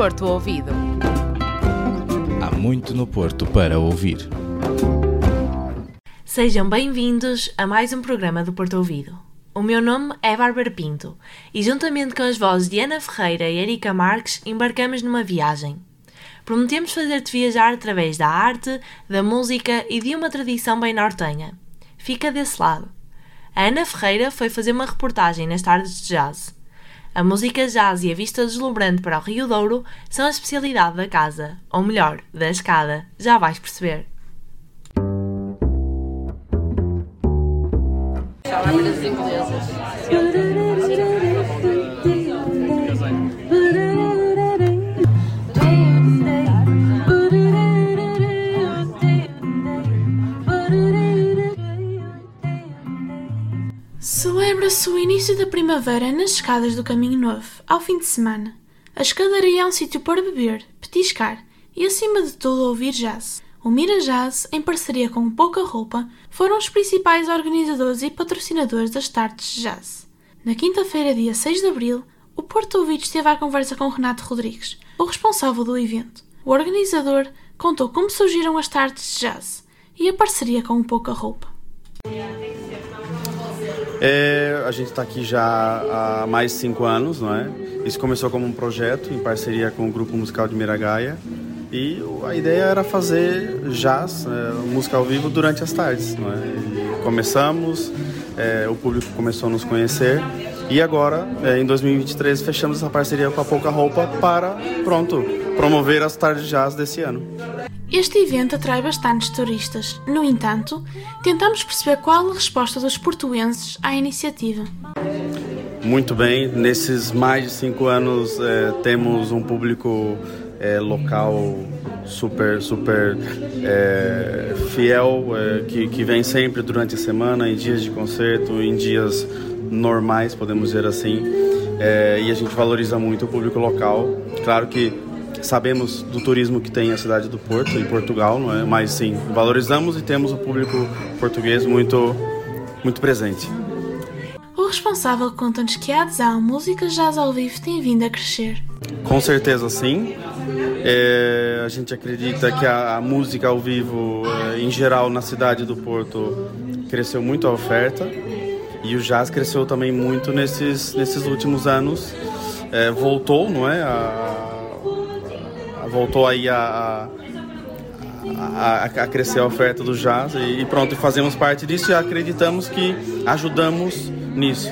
Porto Ouvido. Há muito no Porto para ouvir. Sejam bem-vindos a mais um programa do Porto Ouvido. O meu nome é Bárbara Pinto e, juntamente com as vozes de Ana Ferreira e Erika Marques, embarcamos numa viagem. Prometemos fazer-te viajar através da arte, da música e de uma tradição bem nortenha. Fica desse lado. A Ana Ferreira foi fazer uma reportagem nas tardes de jazz. A música jazz e a vista deslumbrante para o Rio Douro são a especialidade da casa, ou melhor, da escada, já vais perceber. Início da primavera nas escadas do Caminho Novo, ao fim de semana. A escadaria é um sítio para beber, petiscar e, acima de tudo, ouvir jazz. O Mira Jazz, em parceria com Pouca Roupa, foram os principais organizadores e patrocinadores das tardes de jazz. Na quinta-feira, dia 6 de abril, o Porto Ouvido esteve à conversa com Renato Rodrigues, o responsável do evento. O organizador contou como surgiram as tardes de jazz e a parceria com o Pouca Roupa. É, a gente está aqui já há mais de cinco anos, não é? Isso começou como um projeto em parceria com o grupo musical de Miragaia e a ideia era fazer jazz, é, música ao vivo durante as tardes, não é? E começamos, é, o público começou a nos conhecer e agora, é, em 2023, fechamos essa parceria com a Pouca Roupa para, pronto, promover as tardes de jazz desse ano. Este evento atrai bastantes turistas. No entanto, tentamos perceber qual a resposta dos portuenses à iniciativa. Muito bem, nesses mais de cinco anos é, temos um público é, local super super é, fiel que, que vem sempre durante a semana em dias de concerto em dias normais podemos dizer assim é, e a gente valoriza muito o público local claro que sabemos do turismo que tem a cidade do Porto em Portugal não é mas sim valorizamos e temos o público português muito muito presente o responsável conta-nos que a adesão à música jazz ao vivo tem vindo a crescer com certeza sim. É, a gente acredita que a, a música ao vivo, é, em geral, na cidade do Porto, cresceu muito a oferta e o jazz cresceu também muito nesses, nesses últimos anos. É, voltou, não é? A, voltou aí a, a, a, crescer a oferta do jazz e, e pronto, fazemos parte disso e acreditamos que ajudamos nisso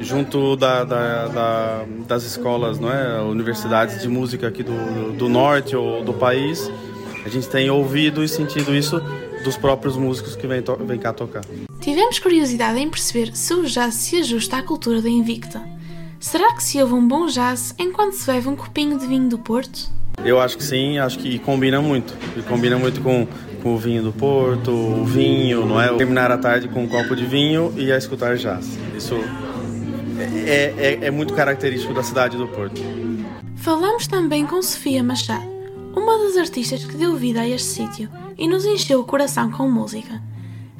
junto da, da, da, das escolas, não é, universidades de música aqui do, do norte ou do país, a gente tem ouvido e sentido isso dos próprios músicos que vêm, vêm cá tocar. Tivemos curiosidade em perceber se o jazz se ajusta à cultura da Invicta. Será que se ouve um bom jazz enquanto se bebe um copinho de vinho do Porto? Eu acho que sim, acho que combina muito. E combina muito com, com o vinho do Porto, o vinho, não é? Terminar a tarde com um copo de vinho e a escutar jazz. Isso é, é, é muito característico da cidade do Porto. Falamos também com Sofia Machado, uma das artistas que deu vida a este sítio e nos encheu o coração com música.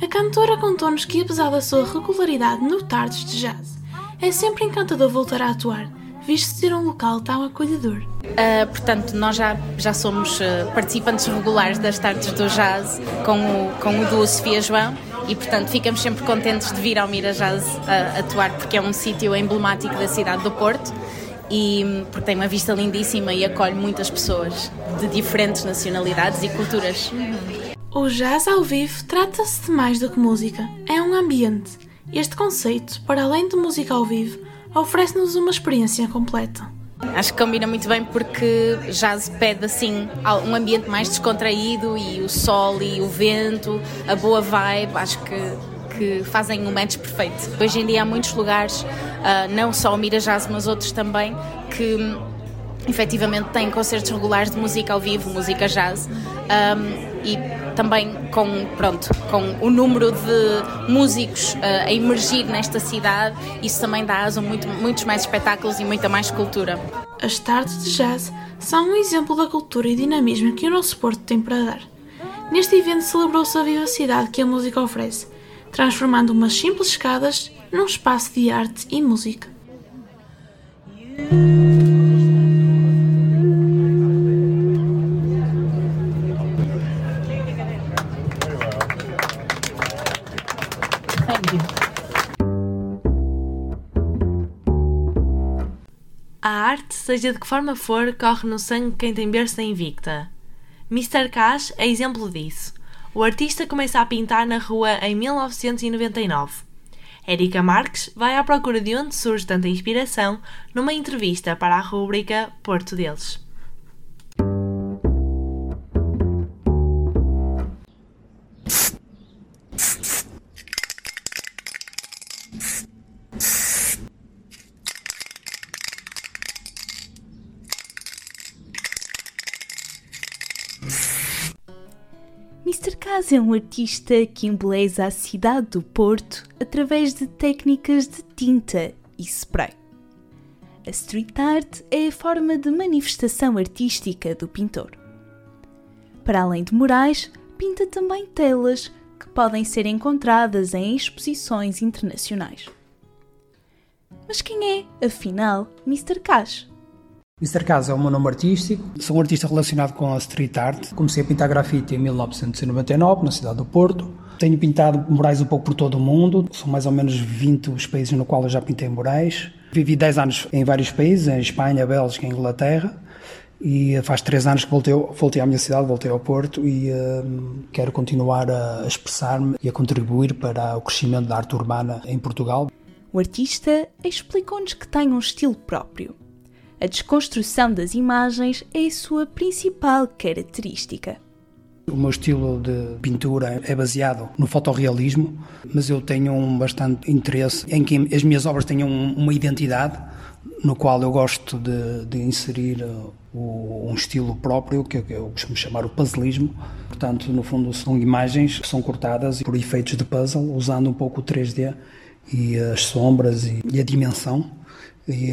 A cantora contou-nos que, apesar da sua regularidade no Tardes de Jazz, é sempre encantador voltar a atuar, visto ser um local tão acolhedor. Uh, portanto, nós já, já somos uh, participantes regulares das Tardes do Jazz com o, com o duo Sofia João e portanto ficamos sempre contentes de vir ao Mirajaz a atuar porque é um sítio emblemático da cidade do Porto e porque tem uma vista lindíssima e acolhe muitas pessoas de diferentes nacionalidades e culturas. O jazz ao vivo trata-se de mais do que música, é um ambiente. Este conceito, para além de música ao vivo, oferece-nos uma experiência completa. Acho que combina muito bem porque jazz pede assim um ambiente mais descontraído e o sol e o vento, a boa vibe, acho que que fazem um match perfeito. Hoje em dia há muitos lugares, uh, não só o Mira Jazz, mas outros também, que efetivamente têm concertos regulares de música ao vivo, música jazz, um, e também com, pronto, com o número de músicos uh, a emergir nesta cidade, isso também dá asa a muito, muitos mais espetáculos e muita mais cultura. As tardes de jazz são um exemplo da cultura e dinamismo que o nosso Porto tem para dar. Neste evento celebrou-se a vivacidade que a música oferece, transformando umas simples escadas num espaço de arte e música. A arte, seja de que forma for, corre no sangue quem tem berço invicta. Mr. Cash é exemplo disso. O artista começa a pintar na rua em 1999. Erika Marques vai à procura de onde surge tanta inspiração numa entrevista para a rúbrica Porto deles. Cas é um artista que embeleza a cidade do Porto através de técnicas de tinta e spray. A street art é a forma de manifestação artística do pintor. Para além de murais, pinta também telas que podem ser encontradas em exposições internacionais. Mas quem é, afinal, Mr. Cash? Mr. Casa é o meu nome artístico. Sou um artista relacionado com a street art. Comecei a pintar grafite em 1999, na cidade do Porto. Tenho pintado murais um pouco por todo o mundo. São mais ou menos 20 os países no qual eu já pintei murais. Vivi 10 anos em vários países, em Espanha, Bélgica e Inglaterra. E faz 3 anos que voltei, voltei à minha cidade, voltei ao Porto e uh, quero continuar a expressar-me e a contribuir para o crescimento da arte urbana em Portugal. O artista explicou-nos que tem um estilo próprio a desconstrução das imagens é a sua principal característica. O meu estilo de pintura é baseado no fotorrealismo, mas eu tenho um bastante interesse em que as minhas obras tenham uma identidade, no qual eu gosto de, de inserir uh, um estilo próprio, que eu costumo chamar o puzzlismo. Portanto, no fundo, são imagens que são cortadas por efeitos de puzzle, usando um pouco o 3D e as sombras e, a dimensão. E,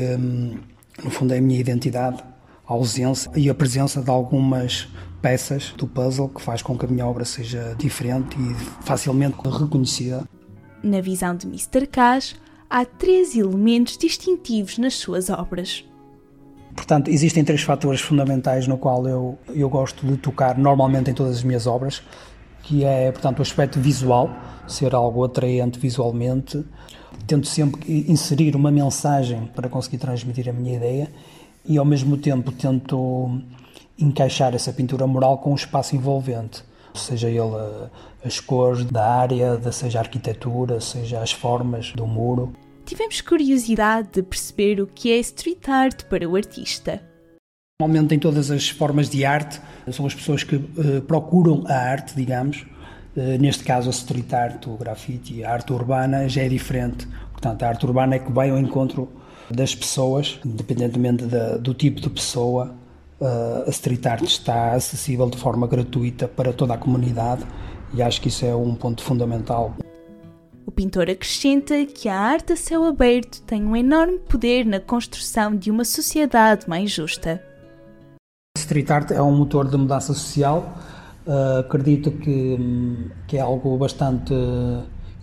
no fundo, é a minha identidade, a ausência e a presença de algumas peças do puzzle que faz com que a minha obra seja diferente e facilmente reconhecida. Na visão de Mr. Cash, há três elementos distintivos nas suas obras. Portanto, existem três fatores fundamentais no qual eu, eu gosto de tocar normalmente em todas as minhas obras, que é, portanto, o aspecto visual, ser algo atraente visualmente. Tento sempre inserir uma mensagem para conseguir transmitir a minha ideia e, ao mesmo tempo, tento encaixar essa pintura mural com o espaço envolvente, seja ele as cores da área, seja a arquitetura, seja as formas do muro. Tivemos curiosidade de perceber o que é street art para o artista. Normalmente, em todas as formas de arte, são as pessoas que uh, procuram a arte, digamos. Uh, neste caso, a street art, o grafite, a arte urbana já é diferente. Portanto, a arte urbana é que vai ao encontro das pessoas, independentemente da, do tipo de pessoa. Uh, a street art está acessível de forma gratuita para toda a comunidade e acho que isso é um ponto fundamental. O pintor acrescenta que a arte a céu aberto tem um enorme poder na construção de uma sociedade mais justa. Street art é um motor de mudança social. Uh, acredito que, que é algo bastante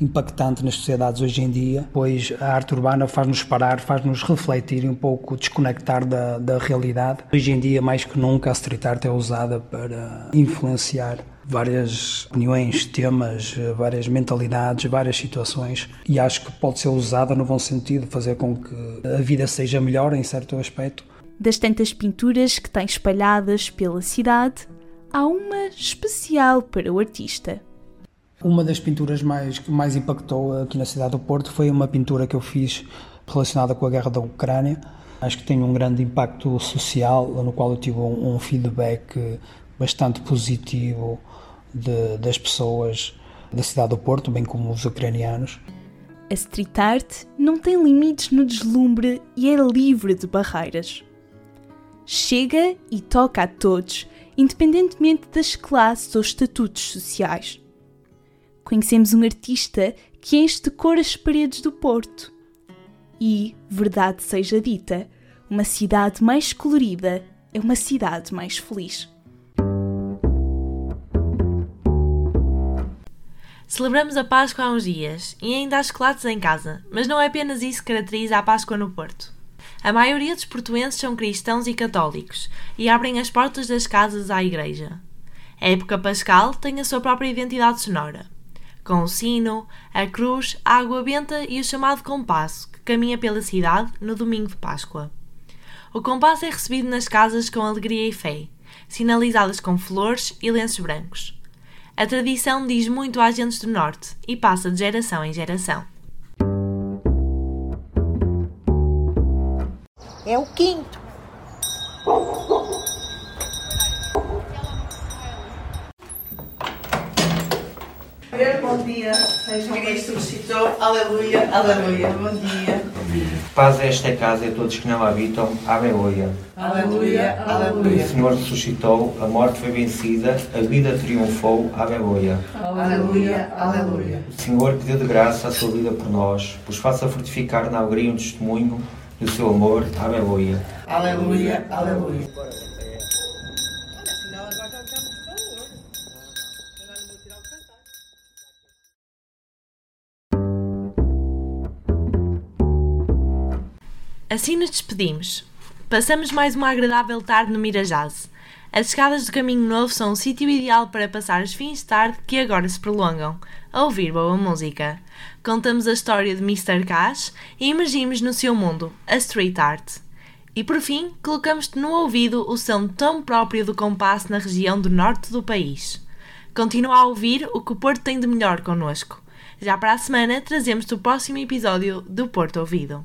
impactante nas sociedades hoje em dia, pois a arte urbana faz-nos parar, faz-nos refletir um pouco desconectar da, da realidade. Hoje em dia, mais que nunca, a street art é usada para influenciar várias opiniões, temas, várias mentalidades, várias situações e acho que pode ser usada no bom sentido, fazer com que a vida seja melhor em certo aspecto das tantas pinturas que tem espalhadas pela cidade, há uma especial para o artista. Uma das pinturas mais, que mais impactou aqui na cidade do Porto foi uma pintura que eu fiz relacionada com a guerra da Ucrânia. Acho que tem um grande impacto social, no qual eu tive um, um feedback bastante positivo de, das pessoas da cidade do Porto, bem como os ucranianos. A street art não tem limites no deslumbre e é livre de barreiras chega e toca a todos, independentemente das classes ou estatutos sociais. Conhecemos um artista que enche de cor as paredes do Porto. E, verdade seja dita, uma cidade mais colorida é uma cidade mais feliz. Celebramos a Páscoa há uns dias e ainda há chocolates em casa, mas não é apenas isso que caracteriza a Páscoa no Porto. A maioria dos portuenses são cristãos e católicos e abrem as portas das casas à igreja. A época pascal tem a sua própria identidade sonora, com o sino, a cruz, a água benta e o chamado compasso que caminha pela cidade no domingo de Páscoa. O compasso é recebido nas casas com alegria e fé, sinalizadas com flores e lenços brancos. A tradição diz muito às gentes do Norte e passa de geração em geração. É o quinto. Bom dia, sejam Cristo ressuscitou, aleluia, aleluia, bom dia. Paz a esta casa e a todos que nela habitam, aleluia. Aleluia, aleluia. O Senhor ressuscitou, a morte foi vencida, a vida triunfou, aleluia. Aleluia, aleluia. O Senhor pediu de graça a sua vida por nós, pois faça frutificar na alegria um testemunho do seu amor, aleluia. Aleluia, aleluia. Assim nos despedimos. Passamos mais uma agradável tarde no Mirajaz. As escadas do Caminho Novo são o sítio ideal para passar os fins de tarde que agora se prolongam, a ouvir boa música. Contamos a história de Mr. Cash e emergimos no seu mundo, a street art. E por fim, colocamos-te no ouvido o som tão próprio do compasso na região do norte do país. Continua a ouvir o que o Porto tem de melhor connosco. Já para a semana trazemos-te o próximo episódio do Porto Ouvido.